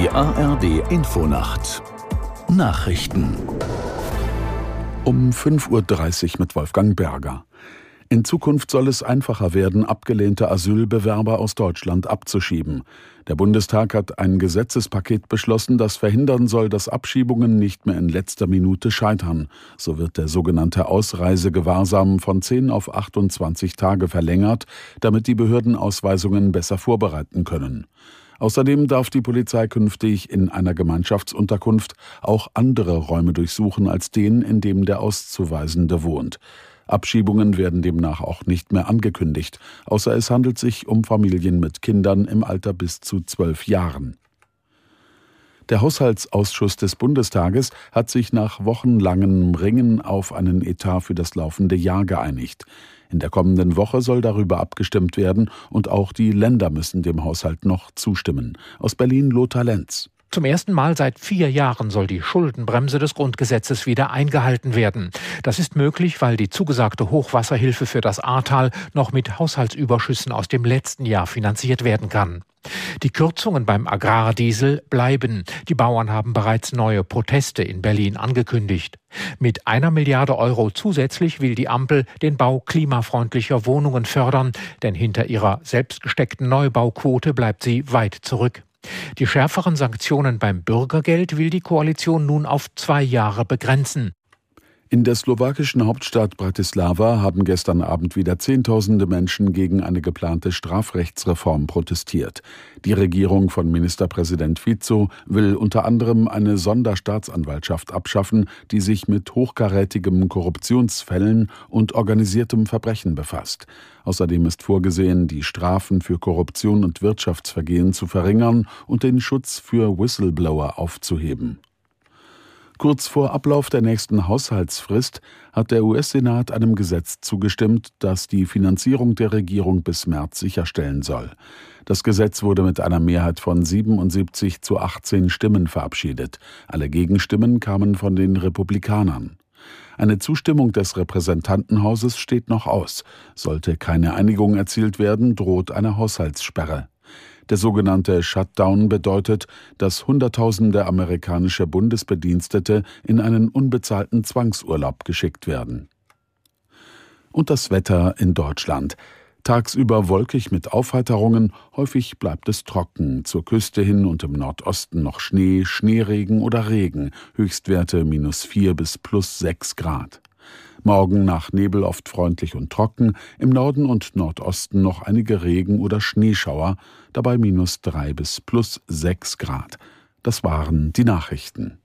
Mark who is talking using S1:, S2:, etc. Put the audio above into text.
S1: Die ARD Infonacht Nachrichten
S2: um 5.30 Uhr mit Wolfgang Berger. In Zukunft soll es einfacher werden, abgelehnte Asylbewerber aus Deutschland abzuschieben. Der Bundestag hat ein Gesetzespaket beschlossen, das verhindern soll, dass Abschiebungen nicht mehr in letzter Minute scheitern. So wird der sogenannte Ausreisegewahrsam von 10 auf 28 Tage verlängert, damit die Behörden Ausweisungen besser vorbereiten können. Außerdem darf die Polizei künftig in einer Gemeinschaftsunterkunft auch andere Räume durchsuchen als den, in dem der Auszuweisende wohnt. Abschiebungen werden demnach auch nicht mehr angekündigt, außer es handelt sich um Familien mit Kindern im Alter bis zu zwölf Jahren. Der Haushaltsausschuss des Bundestages hat sich nach wochenlangem Ringen auf einen Etat für das laufende Jahr geeinigt. In der kommenden Woche soll darüber abgestimmt werden und auch die Länder müssen dem Haushalt noch zustimmen. Aus Berlin Lothar Lenz.
S3: Zum ersten Mal seit vier Jahren soll die Schuldenbremse des Grundgesetzes wieder eingehalten werden. Das ist möglich, weil die zugesagte Hochwasserhilfe für das Ahrtal noch mit Haushaltsüberschüssen aus dem letzten Jahr finanziert werden kann. Die Kürzungen beim Agrardiesel bleiben. Die Bauern haben bereits neue Proteste in Berlin angekündigt. Mit einer Milliarde Euro zusätzlich will die Ampel den Bau klimafreundlicher Wohnungen fördern, denn hinter ihrer selbstgesteckten Neubauquote bleibt sie weit zurück. Die schärferen Sanktionen beim Bürgergeld will die Koalition nun auf zwei Jahre begrenzen.
S2: In der slowakischen Hauptstadt Bratislava haben gestern Abend wieder Zehntausende Menschen gegen eine geplante Strafrechtsreform protestiert. Die Regierung von Ministerpräsident Fico will unter anderem eine Sonderstaatsanwaltschaft abschaffen, die sich mit hochkarätigem Korruptionsfällen und organisiertem Verbrechen befasst. Außerdem ist vorgesehen, die Strafen für Korruption und Wirtschaftsvergehen zu verringern und den Schutz für Whistleblower aufzuheben. Kurz vor Ablauf der nächsten Haushaltsfrist hat der US-Senat einem Gesetz zugestimmt, das die Finanzierung der Regierung bis März sicherstellen soll. Das Gesetz wurde mit einer Mehrheit von 77 zu 18 Stimmen verabschiedet. Alle Gegenstimmen kamen von den Republikanern. Eine Zustimmung des Repräsentantenhauses steht noch aus. Sollte keine Einigung erzielt werden, droht eine Haushaltssperre. Der sogenannte Shutdown bedeutet, dass Hunderttausende amerikanische Bundesbedienstete in einen unbezahlten Zwangsurlaub geschickt werden. Und das Wetter in Deutschland. Tagsüber wolkig mit Aufheiterungen, häufig bleibt es trocken, zur Küste hin und im Nordosten noch Schnee, Schneeregen oder Regen, Höchstwerte minus vier bis plus sechs Grad. Morgen nach Nebel oft freundlich und trocken, im Norden und Nordosten noch einige Regen- oder Schneeschauer, dabei minus drei bis plus sechs Grad. Das waren die Nachrichten.